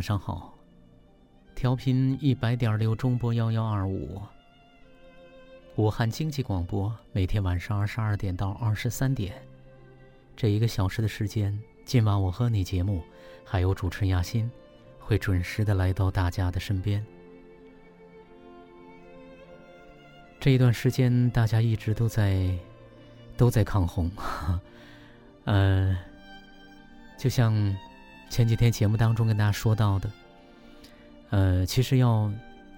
晚上好！调频一百点六中波幺幺二五，武汉经济广播，每天晚上二十二点到二十三点，这一个小时的时间，今晚我和你节目，还有主持人亚欣，会准时的来到大家的身边。这一段时间，大家一直都在都在抗洪，呃，就像。前几天节目当中跟大家说到的，呃，其实要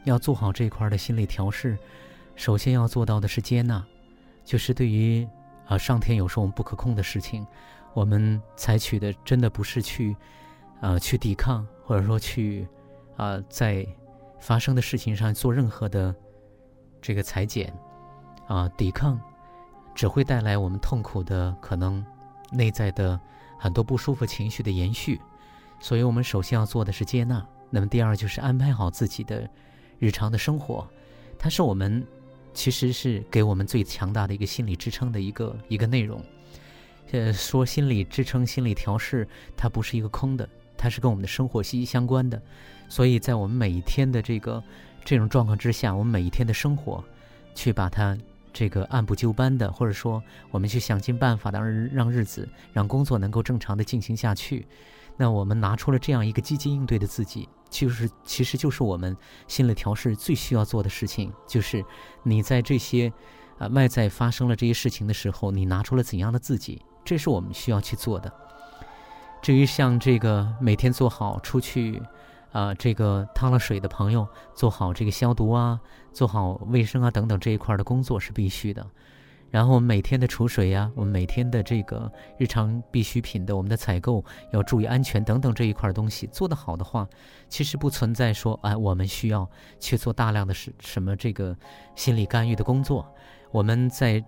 要做好这块的心理调试，首先要做到的是接纳，就是对于啊上天有时候我们不可控的事情，我们采取的真的不是去啊去抵抗，或者说去啊在发生的事情上做任何的这个裁剪啊抵抗，只会带来我们痛苦的可能内在的很多不舒服情绪的延续。所以我们首先要做的是接纳，那么第二就是安排好自己的日常的生活，它是我们其实是给我们最强大的一个心理支撑的一个一个内容。呃，说心理支撑、心理调试，它不是一个空的，它是跟我们的生活息息相关的。所以在我们每一天的这个这种状况之下，我们每一天的生活，去把它这个按部就班的，或者说我们去想尽办法的让让日子、让工作能够正常的进行下去。那我们拿出了这样一个积极应对的自己，就是其实就是我们心理调试最需要做的事情，就是你在这些啊外在发生了这些事情的时候，你拿出了怎样的自己，这是我们需要去做的。至于像这个每天做好出去啊这个烫了水的朋友，做好这个消毒啊，做好卫生啊等等这一块的工作是必须的。然后我们每天的储水呀，我们每天的这个日常必需品的我们的采购要注意安全等等这一块东西做得好的话，其实不存在说哎我们需要去做大量的什什么这个心理干预的工作。我们在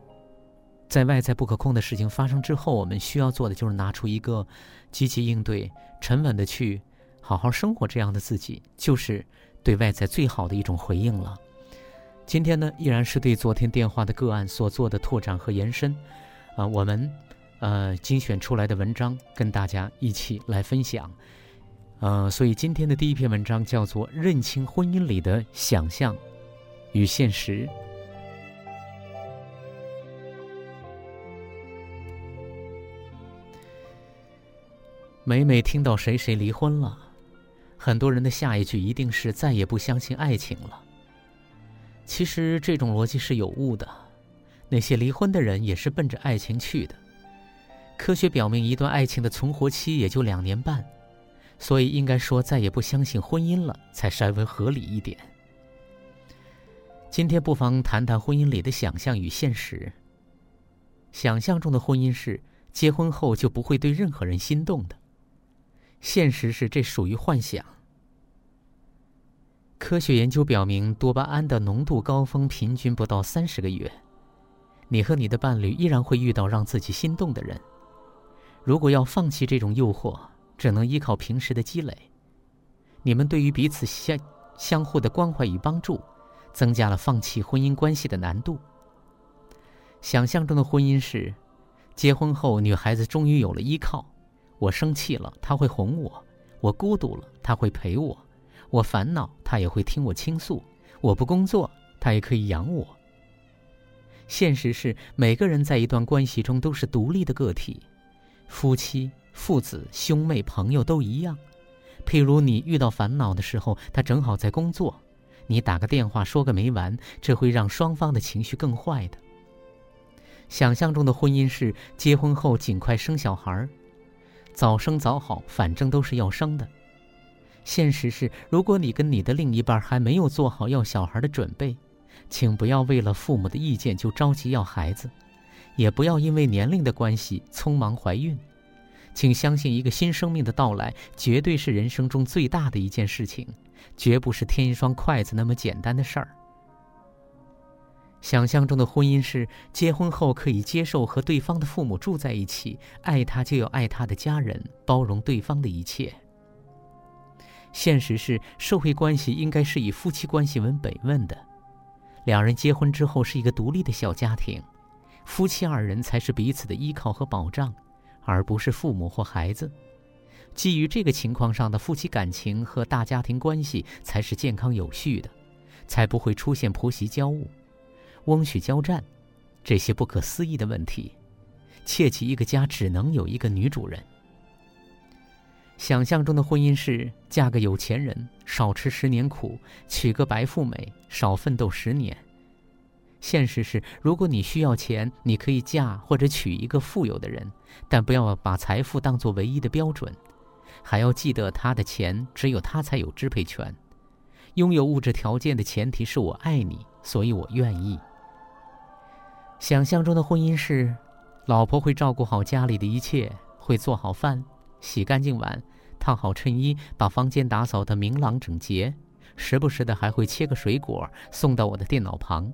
在外在不可控的事情发生之后，我们需要做的就是拿出一个积极应对、沉稳的去好好生活这样的自己，就是对外在最好的一种回应了。今天呢，依然是对昨天电话的个案所做的拓展和延伸，啊，我们呃精选出来的文章跟大家一起来分享，呃，所以今天的第一篇文章叫做《认清婚姻里的想象与现实》。每每听到谁谁离婚了，很多人的下一句一定是再也不相信爱情了。其实这种逻辑是有误的，那些离婚的人也是奔着爱情去的。科学表明，一段爱情的存活期也就两年半，所以应该说再也不相信婚姻了，才稍微合理一点。今天不妨谈谈婚姻里的想象与现实。想象中的婚姻是结婚后就不会对任何人心动的，现实是这属于幻想。科学研究表明，多巴胺的浓度高峰平均不到三十个月。你和你的伴侣依然会遇到让自己心动的人。如果要放弃这种诱惑，只能依靠平时的积累。你们对于彼此相相互的关怀与帮助，增加了放弃婚姻关系的难度。想象中的婚姻是，结婚后女孩子终于有了依靠。我生气了，他会哄我；我孤独了，他会陪我。我烦恼，他也会听我倾诉；我不工作，他也可以养我。现实是，每个人在一段关系中都是独立的个体，夫妻、父子、兄妹、朋友都一样。譬如你遇到烦恼的时候，他正好在工作，你打个电话说个没完，这会让双方的情绪更坏的。想象中的婚姻是结婚后尽快生小孩儿，早生早好，反正都是要生的。现实是，如果你跟你的另一半还没有做好要小孩的准备，请不要为了父母的意见就着急要孩子，也不要因为年龄的关系匆忙怀孕。请相信，一个新生命的到来绝对是人生中最大的一件事情，绝不是添一双筷子那么简单的事儿。想象中的婚姻是结婚后可以接受和对方的父母住在一起，爱他就要爱他的家人，包容对方的一切。现实是社会关系应该是以夫妻关系为本问的，两人结婚之后是一个独立的小家庭，夫妻二人才是彼此的依靠和保障。而不是父母或孩子，基于这个情况上的夫妻感情和大家庭关系才是健康有序的，才不会出现婆媳交恶、翁婿交战这些不可思议的问题。切记，一个家只能有一个女主人。想象中的婚姻是嫁个有钱人，少吃十年苦；娶个白富美，少奋斗十年。现实是，如果你需要钱，你可以嫁或者娶一个富有的人，但不要把财富当作唯一的标准，还要记得他的钱只有他才有支配权。拥有物质条件的前提是我爱你，所以我愿意。想象中的婚姻是，老婆会照顾好家里的一切，会做好饭、洗干净碗、烫好衬衣，把房间打扫得明朗整洁，时不时的还会切个水果送到我的电脑旁。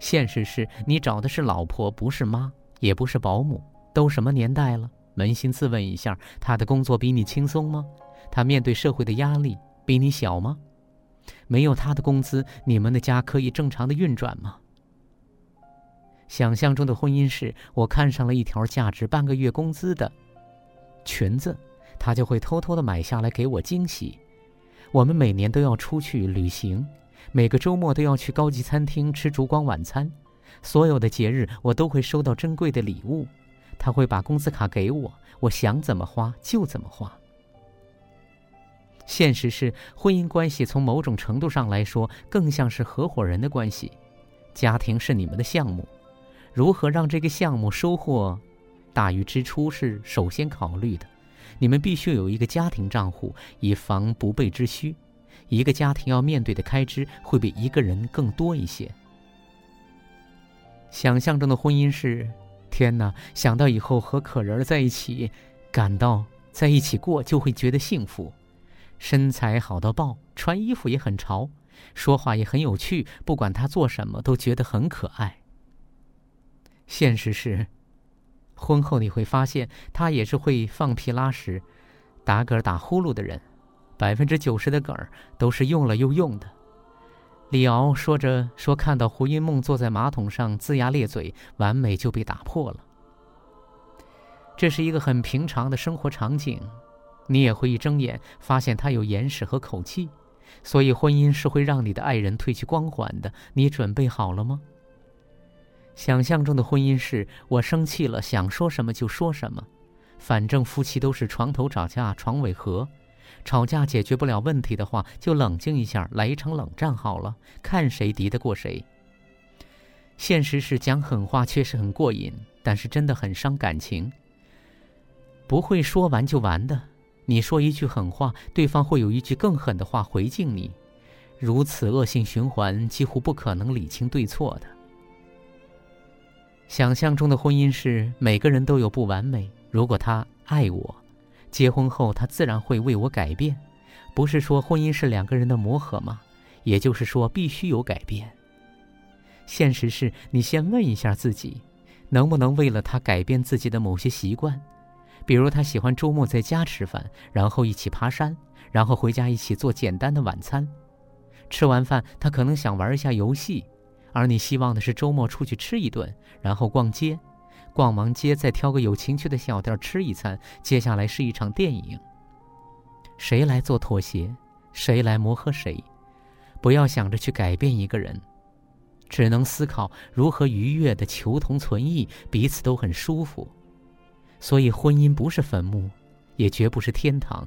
现实是你找的是老婆，不是妈，也不是保姆。都什么年代了？扪心自问一下，他的工作比你轻松吗？他面对社会的压力比你小吗？没有他的工资，你们的家可以正常的运转吗？想象中的婚姻是我看上了一条价值半个月工资的裙子，他就会偷偷的买下来给我惊喜。我们每年都要出去旅行。每个周末都要去高级餐厅吃烛光晚餐，所有的节日我都会收到珍贵的礼物。他会把工资卡给我，我想怎么花就怎么花。现实是，婚姻关系从某种程度上来说更像是合伙人的关系，家庭是你们的项目，如何让这个项目收获大于支出是首先考虑的。你们必须有一个家庭账户，以防不备之需。一个家庭要面对的开支会比一个人更多一些。想象中的婚姻是，天哪！想到以后和可人在一起，感到在一起过就会觉得幸福。身材好到爆，穿衣服也很潮，说话也很有趣，不管他做什么都觉得很可爱。现实是，婚后你会发现他也是会放屁拉屎、打嗝打呼噜的人。百分之九十的梗儿都是用了又用的。李敖说着说，看到胡因梦坐在马桶上龇牙咧嘴，完美就被打破了。这是一个很平常的生活场景，你也会一睁眼发现他有眼屎和口气。所以，婚姻是会让你的爱人褪去光环的。你准备好了吗？想象中的婚姻是我生气了，想说什么就说什么，反正夫妻都是床头吵架床尾和。吵架解决不了问题的话，就冷静一下，来一场冷战好了，看谁敌得过谁。现实是讲狠话确实很过瘾，但是真的很伤感情。不会说完就完的，你说一句狠话，对方会有一句更狠的话回敬你，如此恶性循环，几乎不可能理清对错的。想象中的婚姻是每个人都有不完美，如果他爱我。结婚后，他自然会为我改变，不是说婚姻是两个人的磨合吗？也就是说，必须有改变。现实是你先问一下自己，能不能为了他改变自己的某些习惯，比如他喜欢周末在家吃饭，然后一起爬山，然后回家一起做简单的晚餐。吃完饭，他可能想玩一下游戏，而你希望的是周末出去吃一顿，然后逛街。逛完街，再挑个有情趣的小店吃一餐，接下来是一场电影。谁来做妥协？谁来磨合谁？不要想着去改变一个人，只能思考如何愉悦的求同存异，彼此都很舒服。所以，婚姻不是坟墓，也绝不是天堂。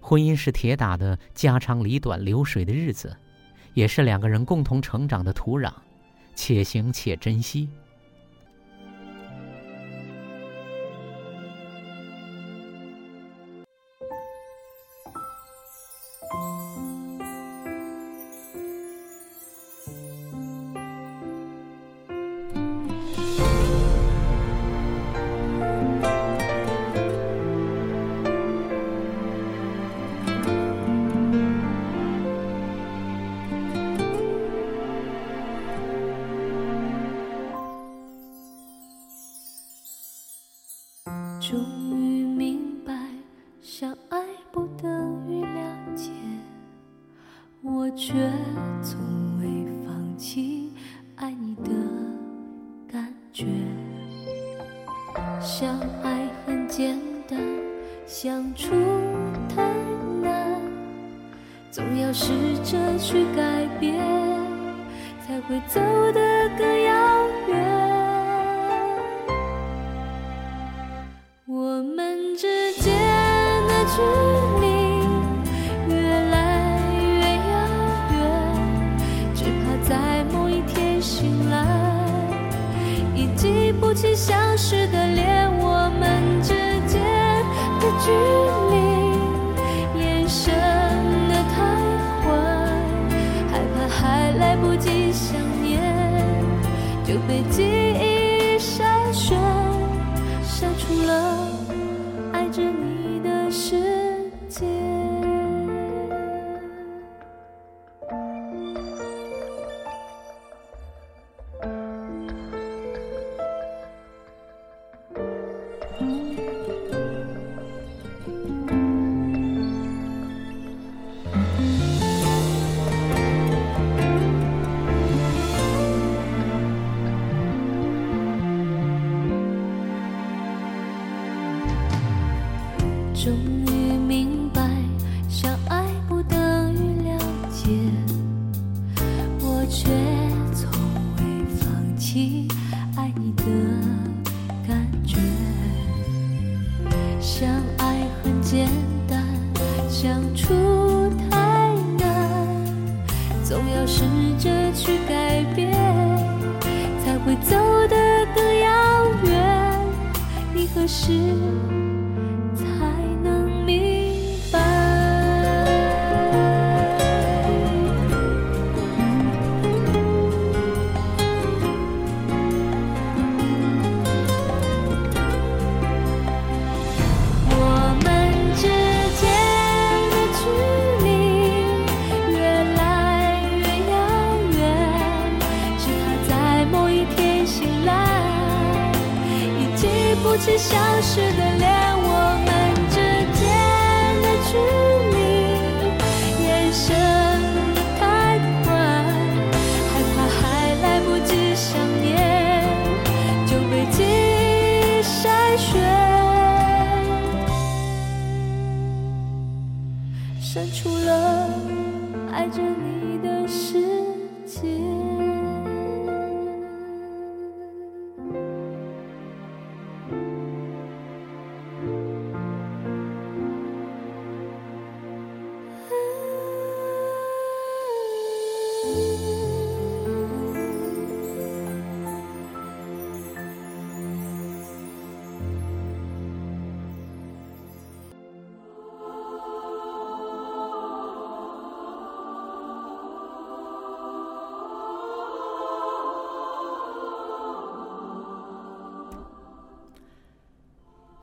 婚姻是铁打的家长里短流水的日子，也是两个人共同成长的土壤，且行且珍惜。去改变才会走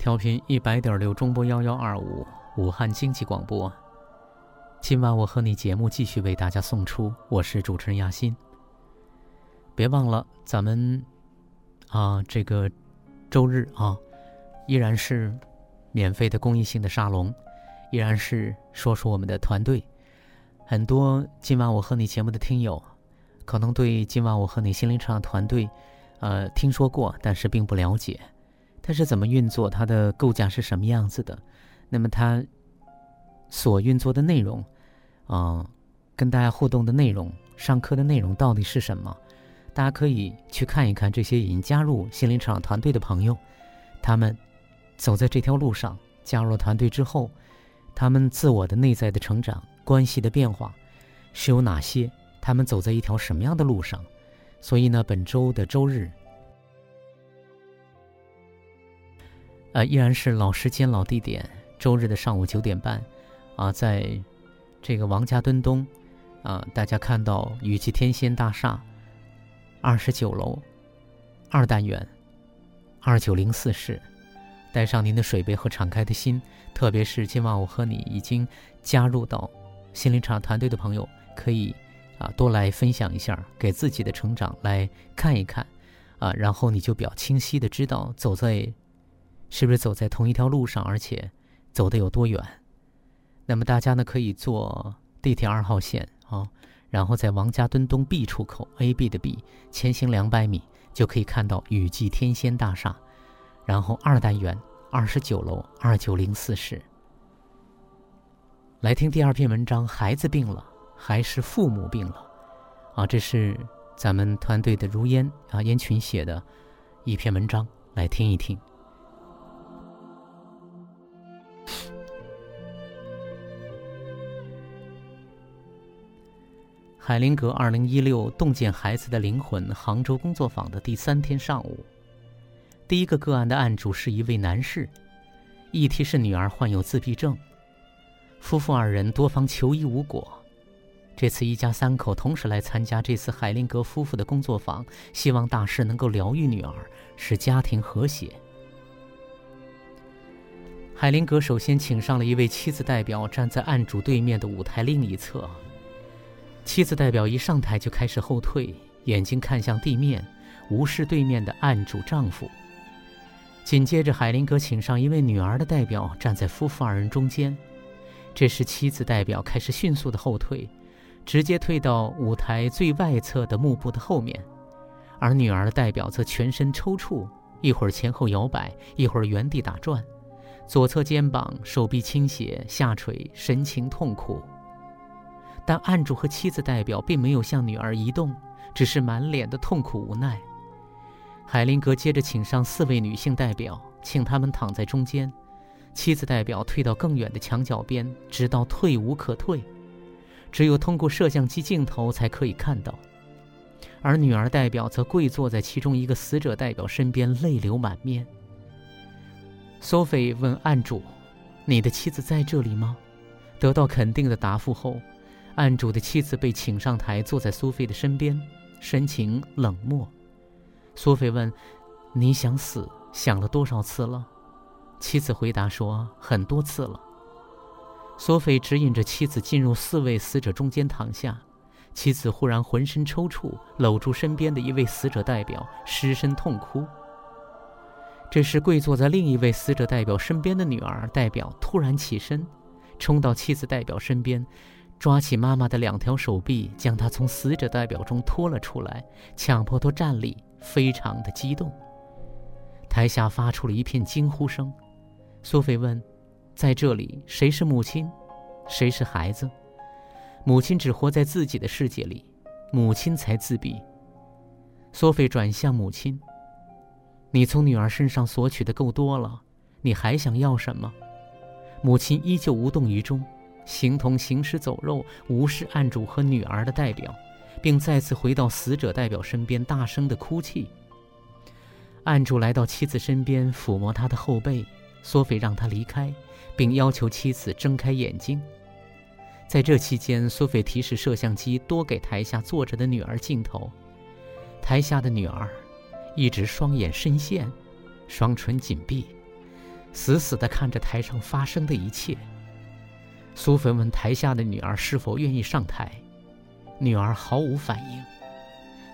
调频一百点六中波幺幺二五，武汉经济广播。今晚我和你节目继续为大家送出，我是主持人亚欣。别忘了，咱们啊，这个周日啊，依然是免费的公益性的沙龙，依然是说说我们的团队。很多今晚我和你节目的听友，可能对今晚我和你心灵成长团队，呃，听说过，但是并不了解。它是怎么运作？它的构架是什么样子的？那么它所运作的内容，啊，跟大家互动的内容，上课的内容到底是什么？大家可以去看一看这些已经加入心灵成长团队的朋友，他们走在这条路上，加入了团队之后，他们自我的内在的成长、关系的变化是有哪些？他们走在一条什么样的路上？所以呢，本周的周日。呃，依然是老时间、老地点，周日的上午九点半，啊，在这个王家墩东，啊，大家看到雨季天仙大厦二十九楼二单元二九零四室，带上您的水杯和敞开的心，特别是今晚我和你已经加入到心灵场团队的朋友，可以啊多来分享一下，给自己的成长来看一看，啊，然后你就比较清晰的知道走在。是不是走在同一条路上，而且走的有多远？那么大家呢可以坐地铁二号线啊，然后在王家墩东 B 出口 A B 的 B 前行两百米就可以看到雨季天仙大厦，然后二单元二十九楼二九零四室。来听第二篇文章：孩子病了还是父母病了？啊，这是咱们团队的如烟啊烟群写的一篇文章，来听一听。海灵格二零一六洞见孩子的灵魂杭州工作坊的第三天上午，第一个个案的案主是一位男士，议题是女儿患有自闭症，夫妇二人多方求医无果，这次一家三口同时来参加这次海灵格夫妇的工作坊，希望大师能够疗愈女儿，使家庭和谐。海灵格首先请上了一位妻子代表，站在案主对面的舞台另一侧。妻子代表一上台就开始后退，眼睛看向地面，无视对面的案主丈夫。紧接着，海林格请上一位女儿的代表站在夫妇二人中间。这时，妻子代表开始迅速的后退，直接退到舞台最外侧的幕布的后面，而女儿的代表则全身抽搐，一会儿前后摇摆，一会儿原地打转，左侧肩膀、手臂倾斜下垂，神情痛苦。但案主和妻子代表并没有向女儿移动，只是满脸的痛苦无奈。海林格接着请上四位女性代表，请他们躺在中间，妻子代表退到更远的墙角边，直到退无可退，只有通过摄像机镜头才可以看到。而女儿代表则跪坐在其中一个死者代表身边，泪流满面。索菲问案主：“你的妻子在这里吗？”得到肯定的答复后。案主的妻子被请上台，坐在苏菲的身边，神情冷漠。苏菲问：“你想死，想了多少次了？”妻子回答说：“很多次了。”苏菲指引着妻子进入四位死者中间躺下。妻子忽然浑身抽搐，搂住身边的一位死者代表，失声痛哭。这时，跪坐在另一位死者代表身边的女儿代表突然起身，冲到妻子代表身边。抓起妈妈的两条手臂，将她从死者代表中拖了出来，强迫她站立，非常的激动。台下发出了一片惊呼声。苏菲问：“在这里，谁是母亲，谁是孩子？母亲只活在自己的世界里，母亲才自闭。”苏菲转向母亲：“你从女儿身上索取的够多了，你还想要什么？”母亲依旧无动于衷。形同行尸走肉，无视案主和女儿的代表，并再次回到死者代表身边，大声的哭泣。案主来到妻子身边，抚摸她的后背。索菲让他离开，并要求妻子睁开眼睛。在这期间，索菲提示摄像机多给台下坐着的女儿镜头。台下的女儿一直双眼深陷，双唇紧闭，死死地看着台上发生的一切。苏菲问台下的女儿是否愿意上台，女儿毫无反应。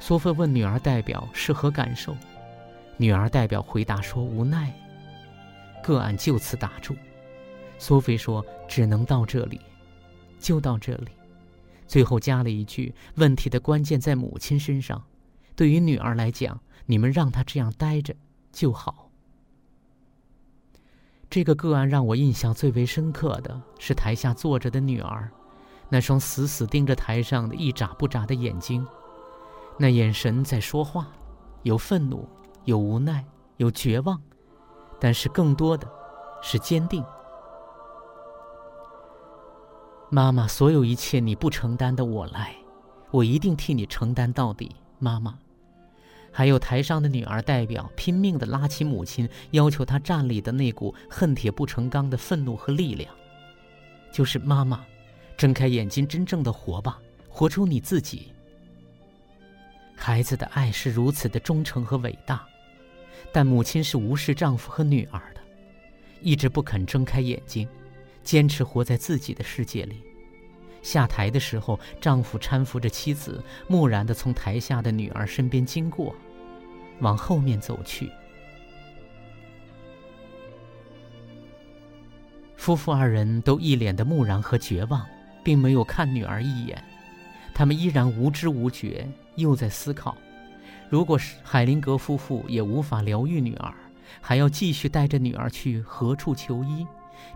苏菲问女儿代表是何感受，女儿代表回答说无奈。个案就此打住。苏菲说只能到这里，就到这里。最后加了一句：问题的关键在母亲身上。对于女儿来讲，你们让她这样待着就好。这个个案让我印象最为深刻的是台下坐着的女儿，那双死死盯着台上的一眨不眨的眼睛，那眼神在说话，有愤怒，有无奈，有绝望，但是更多的是坚定。妈妈，所有一切你不承担的，我来，我一定替你承担到底，妈妈。还有台上的女儿代表拼命地拉起母亲，要求她站立的那股恨铁不成钢的愤怒和力量，就是妈妈，睁开眼睛，真正的活吧，活出你自己。孩子的爱是如此的忠诚和伟大，但母亲是无视丈夫和女儿的，一直不肯睁开眼睛，坚持活在自己的世界里。下台的时候，丈夫搀扶着妻子，木然地从台下的女儿身边经过，往后面走去。夫妇二人都一脸的木然和绝望，并没有看女儿一眼。他们依然无知无觉，又在思考：如果是海灵格夫妇也无法疗愈女儿，还要继续带着女儿去何处求医，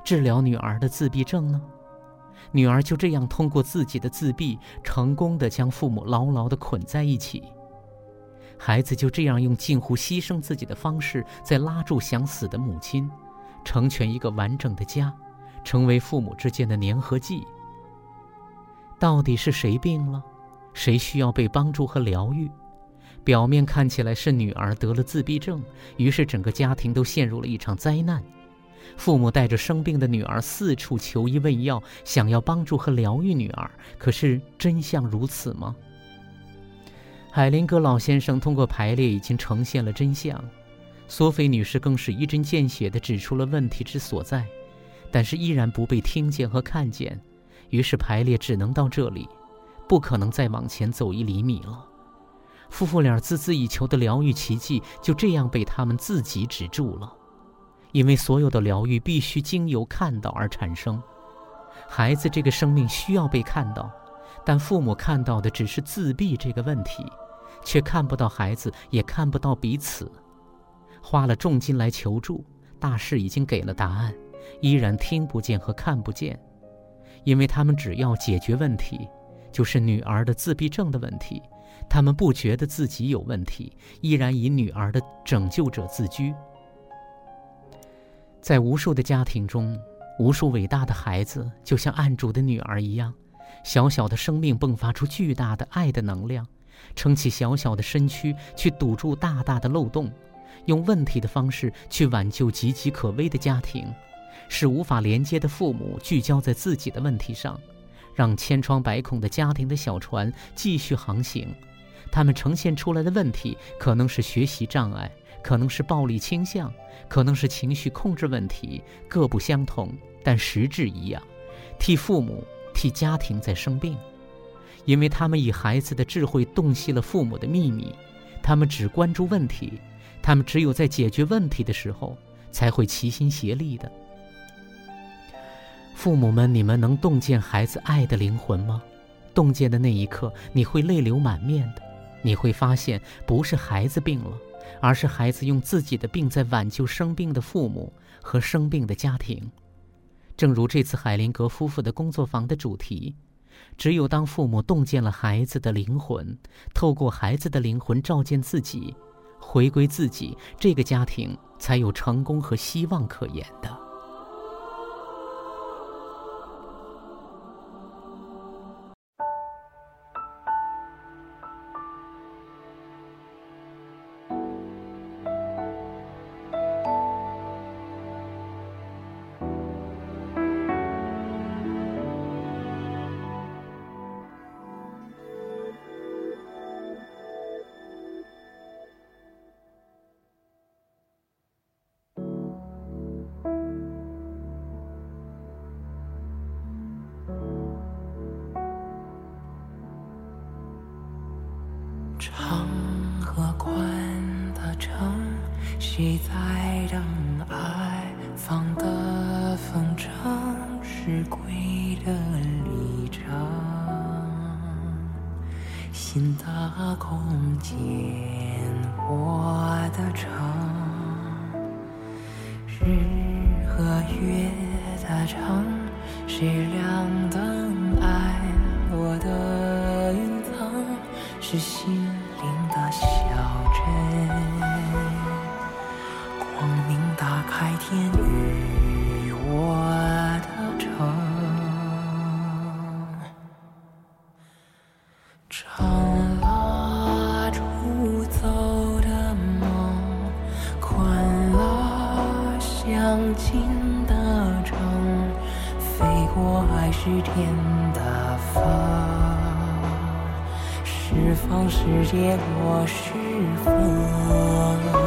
治疗女儿的自闭症呢？女儿就这样通过自己的自闭，成功的将父母牢牢的捆在一起。孩子就这样用近乎牺牲自己的方式，在拉住想死的母亲，成全一个完整的家，成为父母之间的粘合剂。到底是谁病了？谁需要被帮助和疗愈？表面看起来是女儿得了自闭症，于是整个家庭都陷入了一场灾难。父母带着生病的女儿四处求医问药，想要帮助和疗愈女儿。可是真相如此吗？海林格老先生通过排列已经呈现了真相，索菲女士更是一针见血地指出了问题之所在，但是依然不被听见和看见。于是排列只能到这里，不可能再往前走一厘米了。夫妇俩孜孜以求的疗愈奇迹就这样被他们自己止住了，因为所有的疗愈必须经由看到而产生。孩子这个生命需要被看到，但父母看到的只是自闭这个问题，却看不到孩子，也看不到彼此。花了重金来求助，大师已经给了答案，依然听不见和看不见。因为他们只要解决问题，就是女儿的自闭症的问题，他们不觉得自己有问题，依然以女儿的拯救者自居。在无数的家庭中，无数伟大的孩子就像案主的女儿一样，小小的生命迸发出巨大的爱的能量，撑起小小的身躯去堵住大大的漏洞，用问题的方式去挽救岌岌可危的家庭。使无法连接的父母聚焦在自己的问题上，让千疮百孔的家庭的小船继续航行。他们呈现出来的问题可能是学习障碍，可能是暴力倾向，可能是情绪控制问题，各不相同，但实质一样：替父母、替家庭在生病，因为他们以孩子的智慧洞悉了父母的秘密。他们只关注问题，他们只有在解决问题的时候才会齐心协力的。父母们，你们能洞见孩子爱的灵魂吗？洞见的那一刻，你会泪流满面的。你会发现，不是孩子病了，而是孩子用自己的病在挽救生病的父母和生病的家庭。正如这次海林格夫妇的工作坊的主题：只有当父母洞见了孩子的灵魂，透过孩子的灵魂照见自己，回归自己，这个家庭才有成功和希望可言的。是方世界我是佛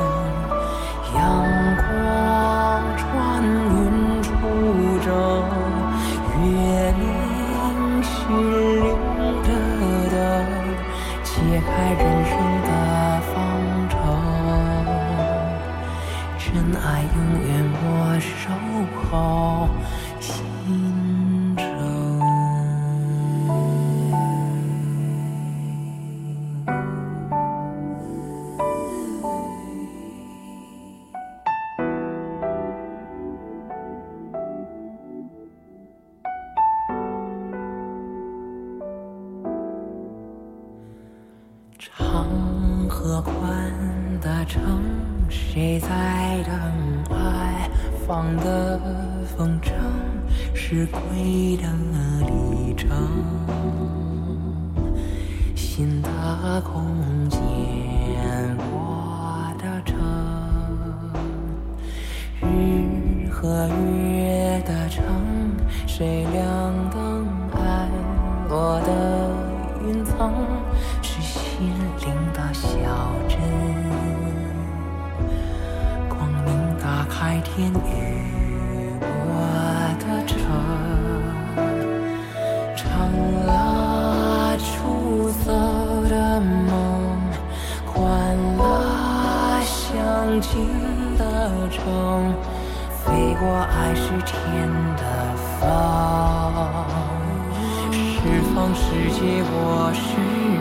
世界，我是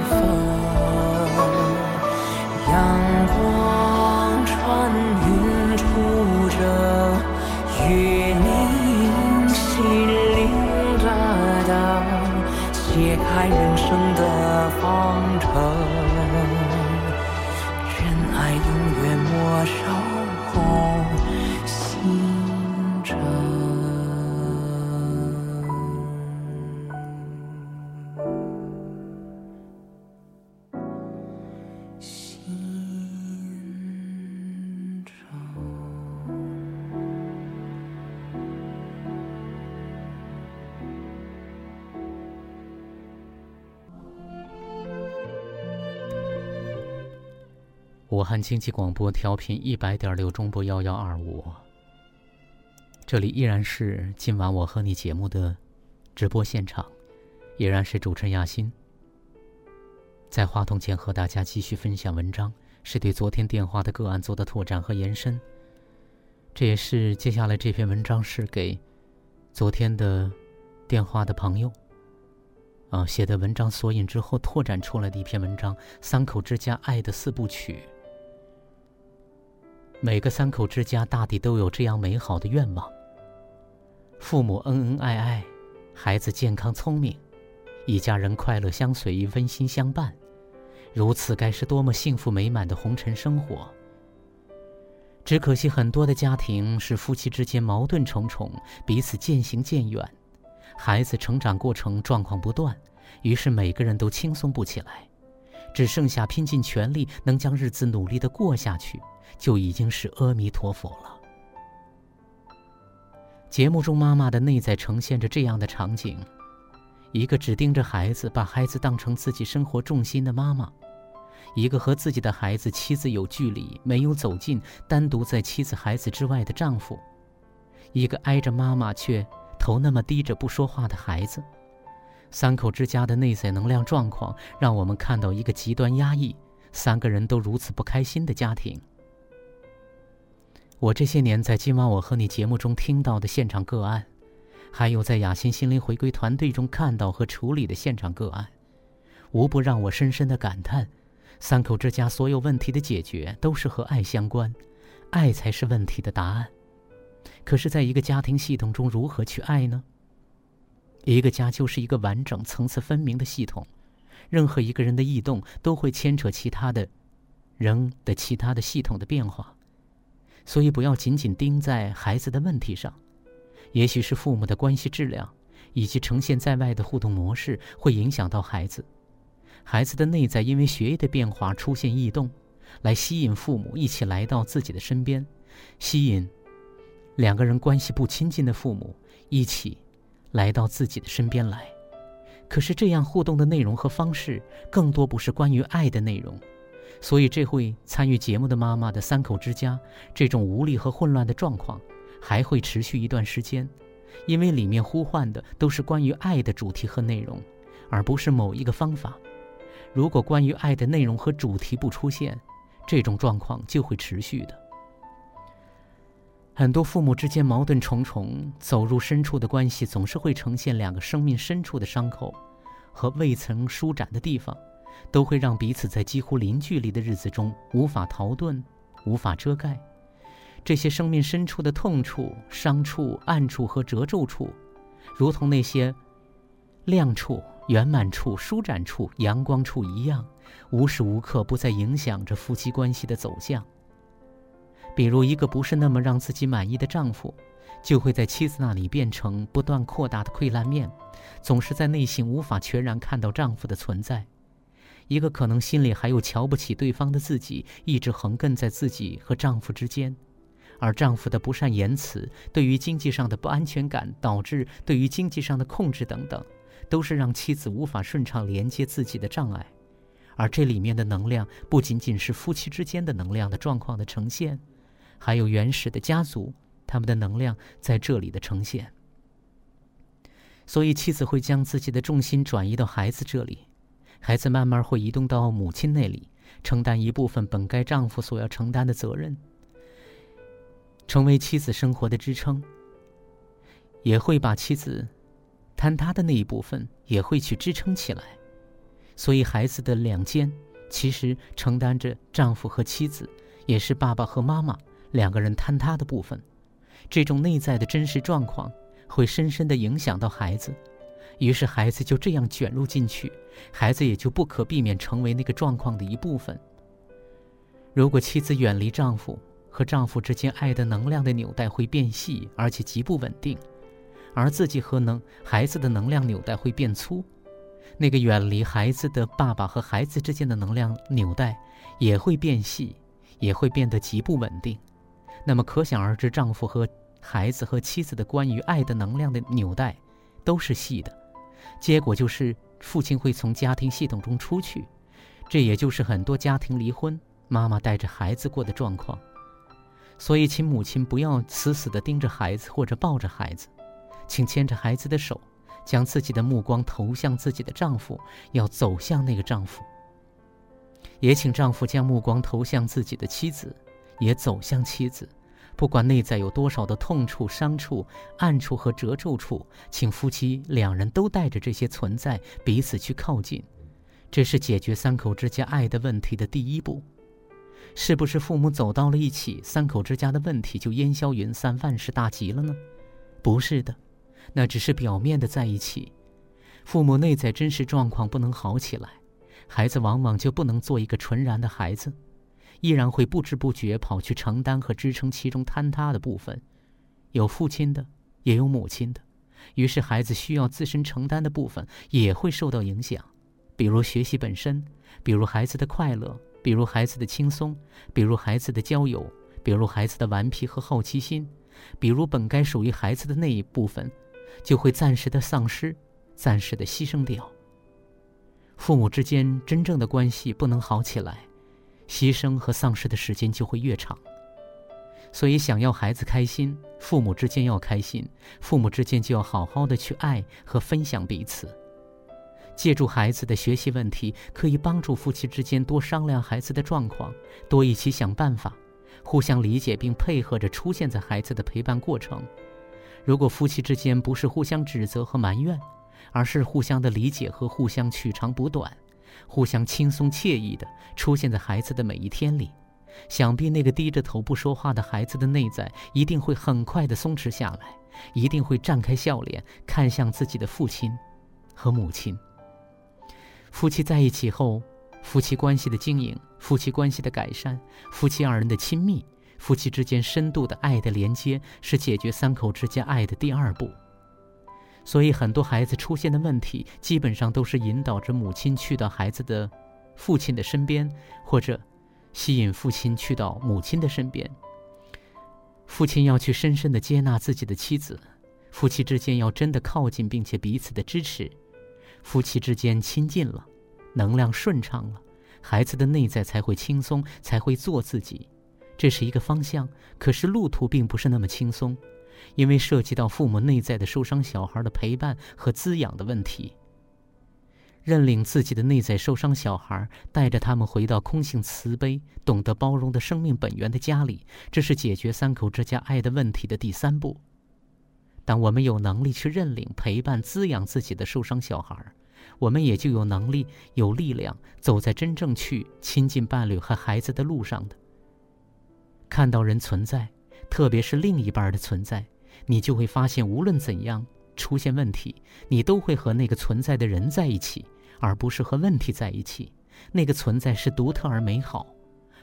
风，阳光穿云出征，与你心灵搭档，解开人生的方程。武汉经济广播调频一百点六中波幺幺二五，这里依然是今晚我和你节目的直播现场，依然是主持人亚欣。在话筒前和大家继续分享文章，是对昨天电话的个案做的拓展和延伸。这也是接下来这篇文章是给昨天的电话的朋友啊写的文章索引之后拓展出来的一篇文章：三口之家爱的四部曲。每个三口之家大抵都有这样美好的愿望：父母恩恩爱爱，孩子健康聪明，一家人快乐相随，温馨相伴。如此该是多么幸福美满的红尘生活！只可惜很多的家庭是夫妻之间矛盾重重，彼此渐行渐远，孩子成长过程状况不断，于是每个人都轻松不起来，只剩下拼尽全力能将日子努力的过下去。就已经是阿弥陀佛了。节目中妈妈的内在呈现着这样的场景：一个只盯着孩子，把孩子当成自己生活重心的妈妈；一个和自己的孩子、妻子有距离、没有走近、单独在妻子、孩子之外的丈夫；一个挨着妈妈却头那么低着不说话的孩子。三口之家的内在能量状况，让我们看到一个极端压抑、三个人都如此不开心的家庭。我这些年在今晚我和你节目中听到的现场个案，还有在雅欣心灵回归团队中看到和处理的现场个案，无不让我深深的感叹：三口之家所有问题的解决都是和爱相关，爱才是问题的答案。可是，在一个家庭系统中，如何去爱呢？一个家就是一个完整、层次分明的系统，任何一个人的异动都会牵扯其他的人的其他的系统的变化。所以，不要仅仅盯在孩子的问题上，也许是父母的关系质量，以及呈现在外的互动模式，会影响到孩子。孩子的内在因为学业的变化出现异动，来吸引父母一起来到自己的身边，吸引两个人关系不亲近的父母一起来到自己的身边来。可是，这样互动的内容和方式，更多不是关于爱的内容。所以，这会参与节目的妈妈的三口之家，这种无力和混乱的状况还会持续一段时间，因为里面呼唤的都是关于爱的主题和内容，而不是某一个方法。如果关于爱的内容和主题不出现，这种状况就会持续的。很多父母之间矛盾重重，走入深处的关系总是会呈现两个生命深处的伤口和未曾舒展的地方，都会让彼此在几乎零距离的日子中无法逃遁，无法遮盖。这些生命深处的痛处、伤处、暗处和褶皱处，如同那些亮处、圆满处、舒展处、阳光处一样，无时无刻不在影响着夫妻关系的走向。比如，一个不是那么让自己满意的丈夫，就会在妻子那里变成不断扩大的溃烂面，总是在内心无法全然看到丈夫的存在。一个可能心里还有瞧不起对方的自己，一直横亘在自己和丈夫之间，而丈夫的不善言辞，对于经济上的不安全感，导致对于经济上的控制等等，都是让妻子无法顺畅连接自己的障碍。而这里面的能量，不仅仅是夫妻之间的能量的状况的呈现。还有原始的家族，他们的能量在这里的呈现。所以妻子会将自己的重心转移到孩子这里，孩子慢慢会移动到母亲那里，承担一部分本该丈夫所要承担的责任，成为妻子生活的支撑。也会把妻子坍塌的那一部分也会去支撑起来。所以孩子的两肩其实承担着丈夫和妻子，也是爸爸和妈妈。两个人坍塌的部分，这种内在的真实状况会深深的影响到孩子，于是孩子就这样卷入进去，孩子也就不可避免成为那个状况的一部分。如果妻子远离丈夫，和丈夫之间爱的能量的纽带会变细，而且极不稳定，而自己和能孩子的能量纽带会变粗，那个远离孩子的爸爸和孩子之间的能量纽带也会变细，也会变得极不稳定。那么可想而知，丈夫和孩子和妻子的关于爱的能量的纽带都是细的，结果就是父亲会从家庭系统中出去，这也就是很多家庭离婚，妈妈带着孩子过的状况。所以，请母亲不要死死地盯着孩子或者抱着孩子，请牵着孩子的手，将自己的目光投向自己的丈夫，要走向那个丈夫。也请丈夫将目光投向自己的妻子。也走向妻子，不管内在有多少的痛处、伤处、暗处和褶皱处，请夫妻两人都带着这些存在，彼此去靠近。这是解决三口之家爱的问题的第一步。是不是父母走到了一起，三口之家的问题就烟消云散、万事大吉了呢？不是的，那只是表面的在一起。父母内在真实状况不能好起来，孩子往往就不能做一个纯然的孩子。依然会不知不觉跑去承担和支撑其中坍塌的部分，有父亲的，也有母亲的，于是孩子需要自身承担的部分也会受到影响，比如学习本身，比如孩子的快乐，比如孩子的轻松，比如孩子的交友，比如孩子的顽皮和好奇心，比如本该属于孩子的那一部分，就会暂时的丧失，暂时的牺牲掉。父母之间真正的关系不能好起来。牺牲和丧失的时间就会越长，所以想要孩子开心，父母之间要开心，父母之间就要好好的去爱和分享彼此。借助孩子的学习问题，可以帮助夫妻之间多商量孩子的状况，多一起想办法，互相理解并配合着出现在孩子的陪伴过程。如果夫妻之间不是互相指责和埋怨，而是互相的理解和互相取长补短。互相轻松惬意地出现在孩子的每一天里，想必那个低着头不说话的孩子的内在一定会很快地松弛下来，一定会绽开笑脸，看向自己的父亲和母亲。夫妻在一起后，夫妻关系的经营、夫妻关系的改善、夫妻二人的亲密、夫妻之间深度的爱的连接，是解决三口之间爱的第二步。所以，很多孩子出现的问题，基本上都是引导着母亲去到孩子的父亲的身边，或者吸引父亲去到母亲的身边。父亲要去深深的接纳自己的妻子，夫妻之间要真的靠近，并且彼此的支持，夫妻之间亲近了，能量顺畅了，孩子的内在才会轻松，才会做自己。这是一个方向，可是路途并不是那么轻松。因为涉及到父母内在的受伤小孩的陪伴和滋养的问题，认领自己的内在受伤小孩，带着他们回到空性慈悲、懂得包容的生命本源的家里，这是解决三口之家爱的问题的第三步。当我们有能力去认领、陪伴、滋养自己的受伤小孩，我们也就有能力、有力量走在真正去亲近伴侣和孩子的路上的。看到人存在，特别是另一半的存在，你就会发现，无论怎样。出现问题，你都会和那个存在的人在一起，而不是和问题在一起。那个存在是独特而美好，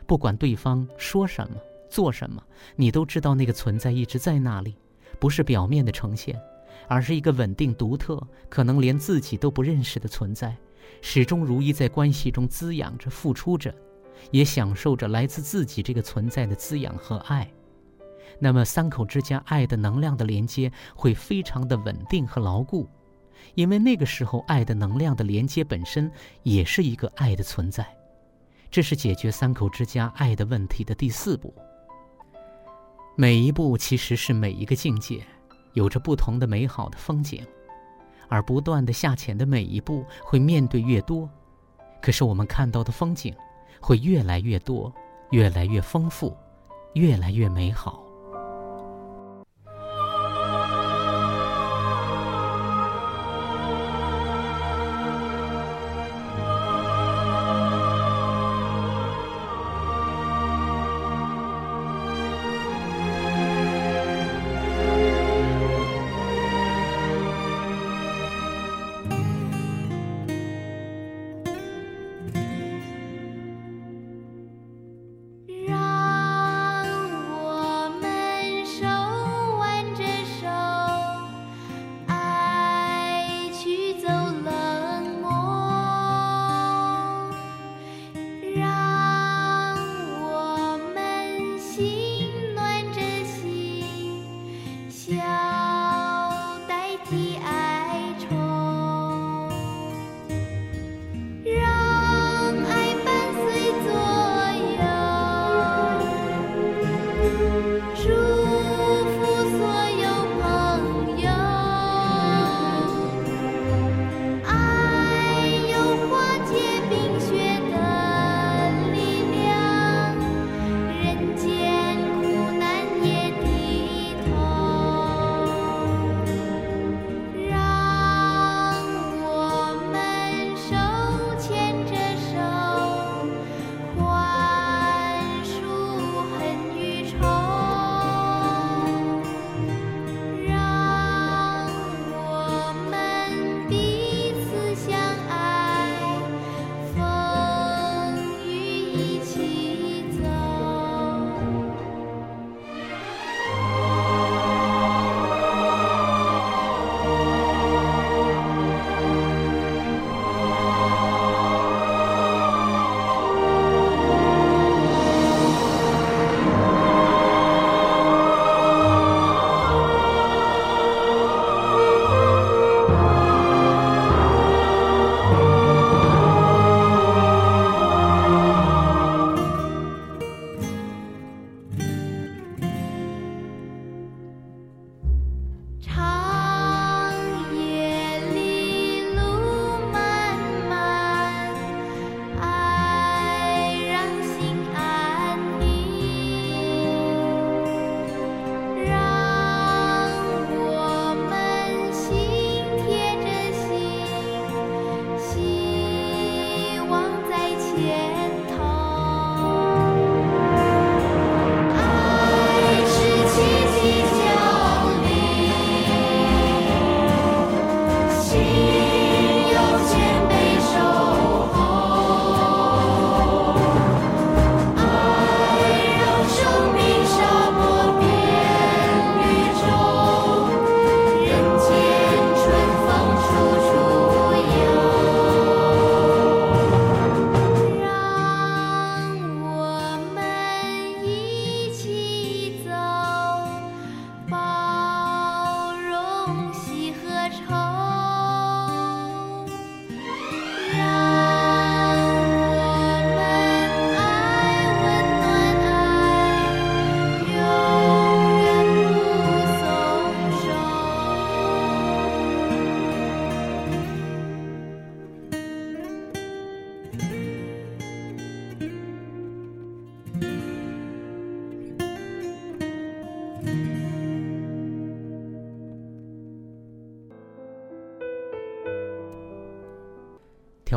不管对方说什么、做什么，你都知道那个存在一直在那里，不是表面的呈现，而是一个稳定、独特，可能连自己都不认识的存在，始终如一在关系中滋养着、付出着，也享受着来自自己这个存在的滋养和爱。那么，三口之家爱的能量的连接会非常的稳定和牢固，因为那个时候爱的能量的连接本身也是一个爱的存在。这是解决三口之家爱的问题的第四步。每一步其实是每一个境界，有着不同的美好的风景，而不断的下潜的每一步会面对越多，可是我们看到的风景会越来越多，越来越丰富，越来越美好。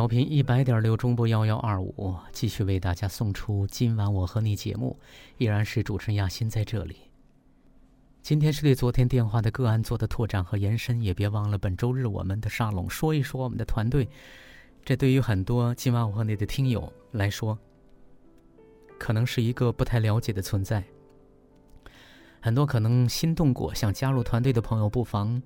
调频一百点六中波幺幺二五，继续为大家送出今晚我和你节目，依然是主持人亚欣在这里。今天是对昨天电话的个案做的拓展和延伸，也别忘了本周日我们的沙龙，说一说我们的团队。这对于很多今晚我和你的听友来说，可能是一个不太了解的存在。很多可能心动过想加入团队的朋友，不妨。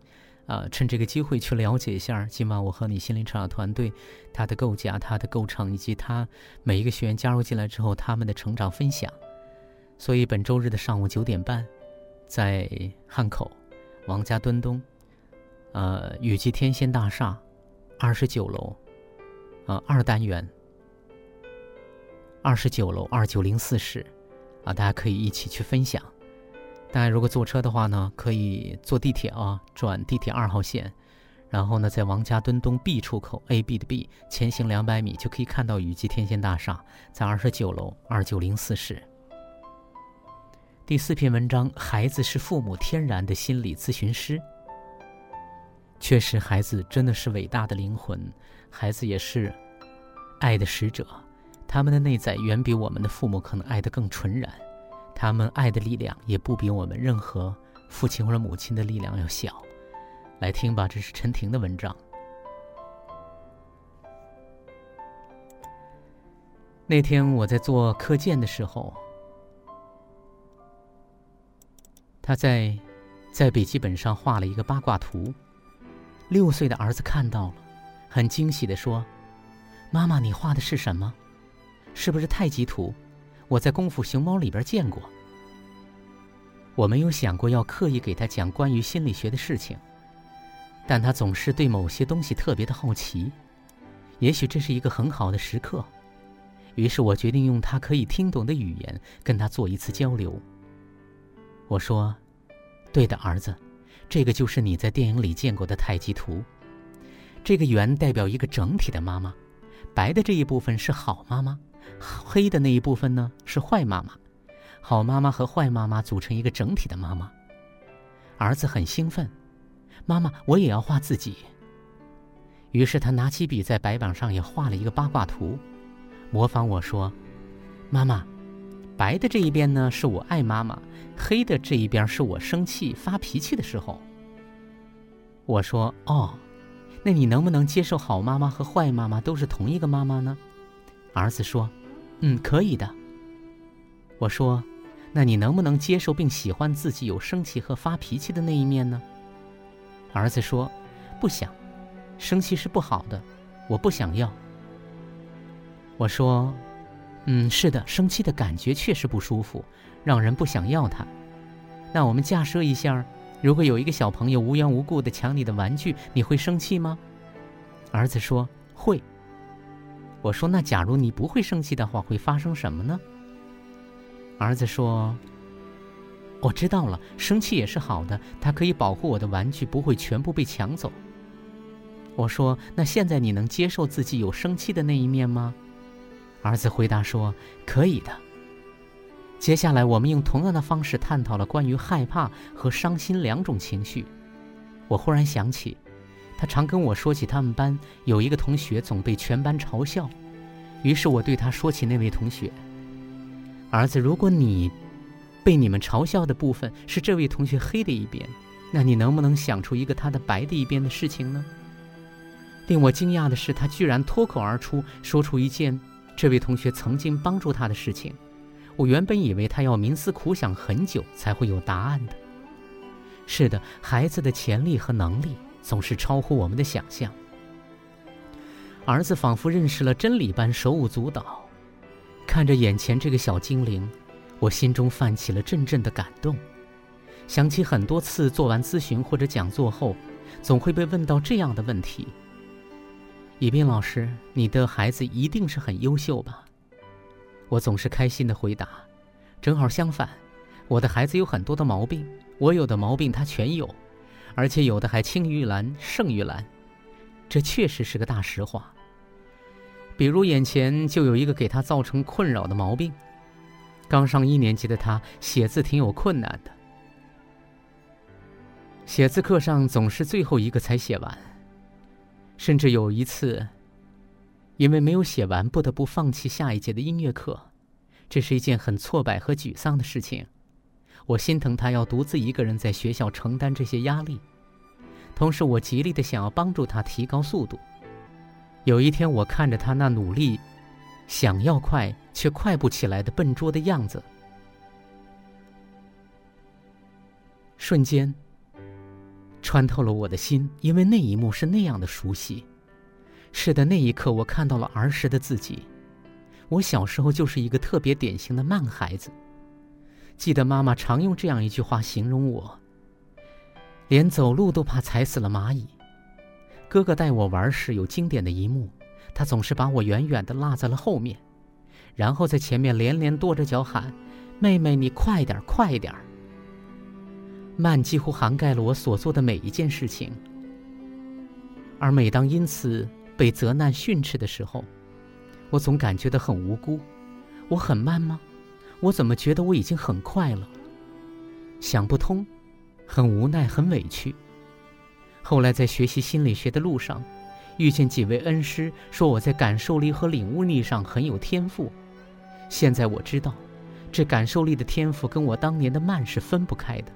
啊，趁这个机会去了解一下今晚我和你心灵成长团队，它的构架、它的构成，以及它每一个学员加入进来之后他们的成长分享。所以本周日的上午九点半，在汉口王家墩东，呃，雨季天仙大厦二十九楼，呃，二单元二十九楼二九零四室，啊，大家可以一起去分享。大家如果坐车的话呢，可以坐地铁啊，转地铁二号线，然后呢，在王家墩东 B 出口 A B 的 B 前行两百米就可以看到雨季天仙大厦，在二十九楼二九零四室。第四篇文章：孩子是父母天然的心理咨询师。确实，孩子真的是伟大的灵魂，孩子也是爱的使者，他们的内在远比我们的父母可能爱得更纯然。他们爱的力量也不比我们任何父亲或者母亲的力量要小。来听吧，这是陈婷的文章。那天我在做课件的时候，他在在笔记本上画了一个八卦图。六岁的儿子看到了，很惊喜的说：“妈妈，你画的是什么？是不是太极图？”我在《功夫熊猫》里边见过。我没有想过要刻意给他讲关于心理学的事情，但他总是对某些东西特别的好奇。也许这是一个很好的时刻，于是我决定用他可以听懂的语言跟他做一次交流。我说：“对的，儿子，这个就是你在电影里见过的太极图。这个圆代表一个整体的妈妈，白的这一部分是好妈妈。”黑的那一部分呢是坏妈妈，好妈妈和坏妈妈组成一个整体的妈妈。儿子很兴奋，妈妈，我也要画自己。于是他拿起笔在白板上也画了一个八卦图，模仿我说：“妈妈，白的这一边呢是我爱妈妈，黑的这一边是我生气发脾气的时候。”我说：“哦，那你能不能接受好妈妈和坏妈妈都是同一个妈妈呢？”儿子说。嗯，可以的。我说，那你能不能接受并喜欢自己有生气和发脾气的那一面呢？儿子说，不想，生气是不好的，我不想要。我说，嗯，是的，生气的感觉确实不舒服，让人不想要它。那我们假设一下，如果有一个小朋友无缘无故的抢你的玩具，你会生气吗？儿子说，会。我说：“那假如你不会生气的话，会发生什么呢？”儿子说：“我知道了，生气也是好的，它可以保护我的玩具不会全部被抢走。”我说：“那现在你能接受自己有生气的那一面吗？”儿子回答说：“可以的。”接下来，我们用同样的方式探讨了关于害怕和伤心两种情绪。我忽然想起。他常跟我说起他们班有一个同学总被全班嘲笑，于是我对他说起那位同学。儿子，如果你被你们嘲笑的部分是这位同学黑的一边，那你能不能想出一个他的白的一边的事情呢？令我惊讶的是，他居然脱口而出说出一件这位同学曾经帮助他的事情。我原本以为他要冥思苦想很久才会有答案的。是的，孩子的潜力和能力。总是超乎我们的想象。儿子仿佛认识了真理般手舞足蹈，看着眼前这个小精灵，我心中泛起了阵阵的感动。想起很多次做完咨询或者讲座后，总会被问到这样的问题：“以斌老师，你的孩子一定是很优秀吧？”我总是开心的回答：“正好相反，我的孩子有很多的毛病，我有的毛病他全有。”而且有的还青于蓝胜于蓝，这确实是个大实话。比如眼前就有一个给他造成困扰的毛病，刚上一年级的他写字挺有困难的，写字课上总是最后一个才写完，甚至有一次，因为没有写完，不得不放弃下一节的音乐课，这是一件很挫败和沮丧的事情。我心疼他要独自一个人在学校承担这些压力，同时我极力的想要帮助他提高速度。有一天，我看着他那努力、想要快却快不起来的笨拙的样子，瞬间穿透了我的心，因为那一幕是那样的熟悉。是的，那一刻我看到了儿时的自己。我小时候就是一个特别典型的慢孩子。记得妈妈常用这样一句话形容我：连走路都怕踩死了蚂蚁。哥哥带我玩时有经典的一幕，他总是把我远远的落在了后面，然后在前面连连跺着脚喊：“妹妹，你快点，快点！”慢几乎涵盖了我所做的每一件事情。而每当因此，被责难训斥的时候，我总感觉到很无辜。我很慢吗？我怎么觉得我已经很快了？想不通，很无奈，很委屈。后来在学习心理学的路上，遇见几位恩师，说我在感受力和领悟力上很有天赋。现在我知道，这感受力的天赋跟我当年的慢是分不开的。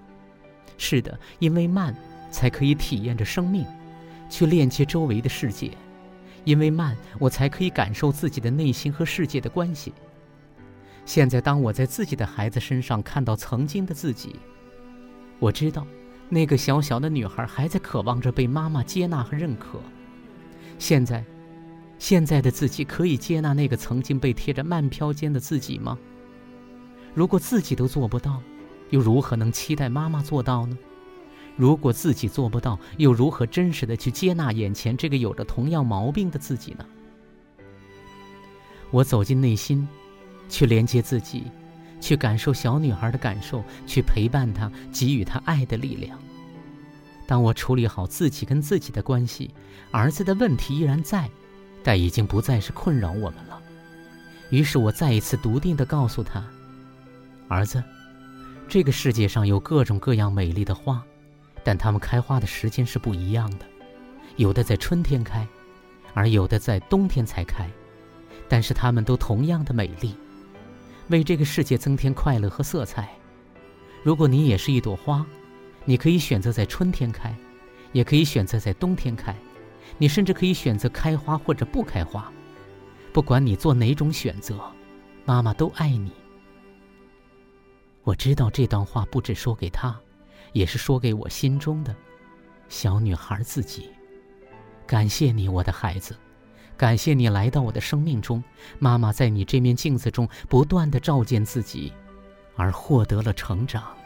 是的，因为慢，才可以体验着生命，去链接周围的世界。因为慢，我才可以感受自己的内心和世界的关系。现在，当我在自己的孩子身上看到曾经的自己，我知道，那个小小的女孩还在渴望着被妈妈接纳和认可。现在，现在的自己可以接纳那个曾经被贴着慢飘肩的自己吗？如果自己都做不到，又如何能期待妈妈做到呢？如果自己做不到，又如何真实的去接纳眼前这个有着同样毛病的自己呢？我走进内心，去连接自己，去感受小女孩的感受，去陪伴她，给予她爱的力量。当我处理好自己跟自己的关系，儿子的问题依然在，但已经不再是困扰我们了。于是我再一次笃定的告诉他：“儿子，这个世界上有各种各样美丽的花。”但它们开花的时间是不一样的，有的在春天开，而有的在冬天才开，但是它们都同样的美丽，为这个世界增添快乐和色彩。如果你也是一朵花，你可以选择在春天开，也可以选择在冬天开，你甚至可以选择开花或者不开花。不管你做哪种选择，妈妈都爱你。我知道这段话不止说给他。也是说给我心中的小女孩自己。感谢你，我的孩子，感谢你来到我的生命中。妈妈在你这面镜子中不断的照见自己，而获得了成长。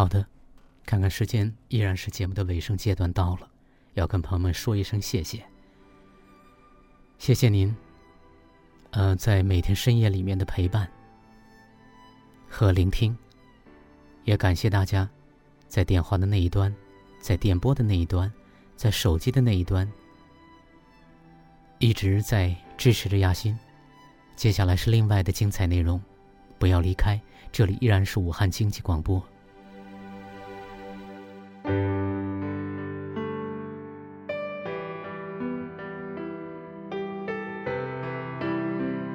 好的，看看时间，依然是节目的尾声阶段到了，要跟朋友们说一声谢谢。谢谢您，呃，在每天深夜里面的陪伴和聆听，也感谢大家在电话的那一端，在电波的那一端，在手机的那一端，一直在支持着亚欣。接下来是另外的精彩内容，不要离开，这里依然是武汉经济广播。